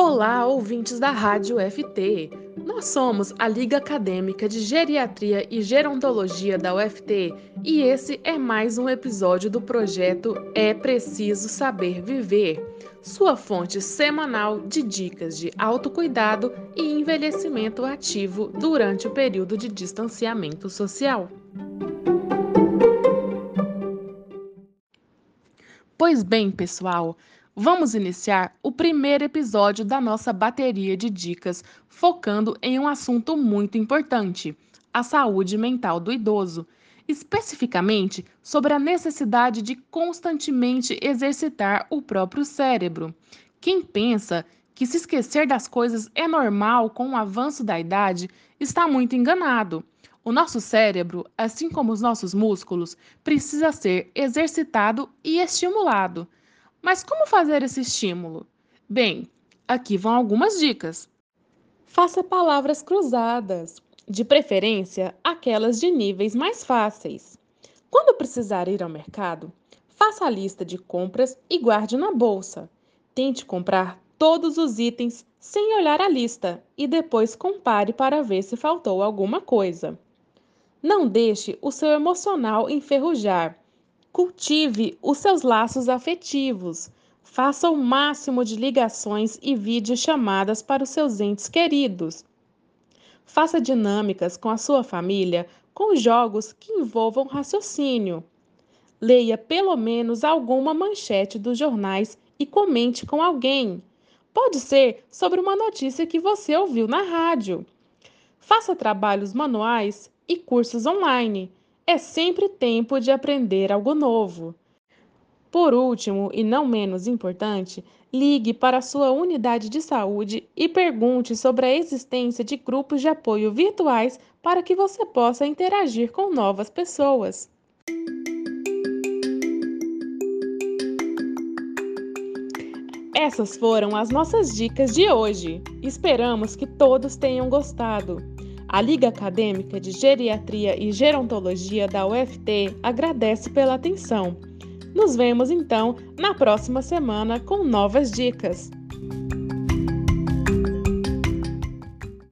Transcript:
Olá, ouvintes da Rádio FT. Nós somos a Liga Acadêmica de Geriatria e Gerontologia da UFT e esse é mais um episódio do projeto É Preciso Saber Viver, sua fonte semanal de dicas de autocuidado e envelhecimento ativo durante o período de distanciamento social. Pois bem, pessoal, Vamos iniciar o primeiro episódio da nossa bateria de dicas, focando em um assunto muito importante: a saúde mental do idoso, especificamente sobre a necessidade de constantemente exercitar o próprio cérebro. Quem pensa que se esquecer das coisas é normal com o avanço da idade está muito enganado. O nosso cérebro, assim como os nossos músculos, precisa ser exercitado e estimulado. Mas como fazer esse estímulo? Bem, aqui vão algumas dicas. Faça palavras cruzadas, de preferência aquelas de níveis mais fáceis. Quando precisar ir ao mercado, faça a lista de compras e guarde na bolsa. Tente comprar todos os itens sem olhar a lista e depois compare para ver se faltou alguma coisa. Não deixe o seu emocional enferrujar Cultive os seus laços afetivos. Faça o máximo de ligações e videochamadas para os seus entes queridos. Faça dinâmicas com a sua família com jogos que envolvam raciocínio. Leia pelo menos alguma manchete dos jornais e comente com alguém. Pode ser sobre uma notícia que você ouviu na rádio. Faça trabalhos manuais e cursos online. É sempre tempo de aprender algo novo. Por último, e não menos importante, ligue para a sua unidade de saúde e pergunte sobre a existência de grupos de apoio virtuais para que você possa interagir com novas pessoas. Essas foram as nossas dicas de hoje. Esperamos que todos tenham gostado. A Liga Acadêmica de Geriatria e Gerontologia da UFT agradece pela atenção. Nos vemos então na próxima semana com novas dicas.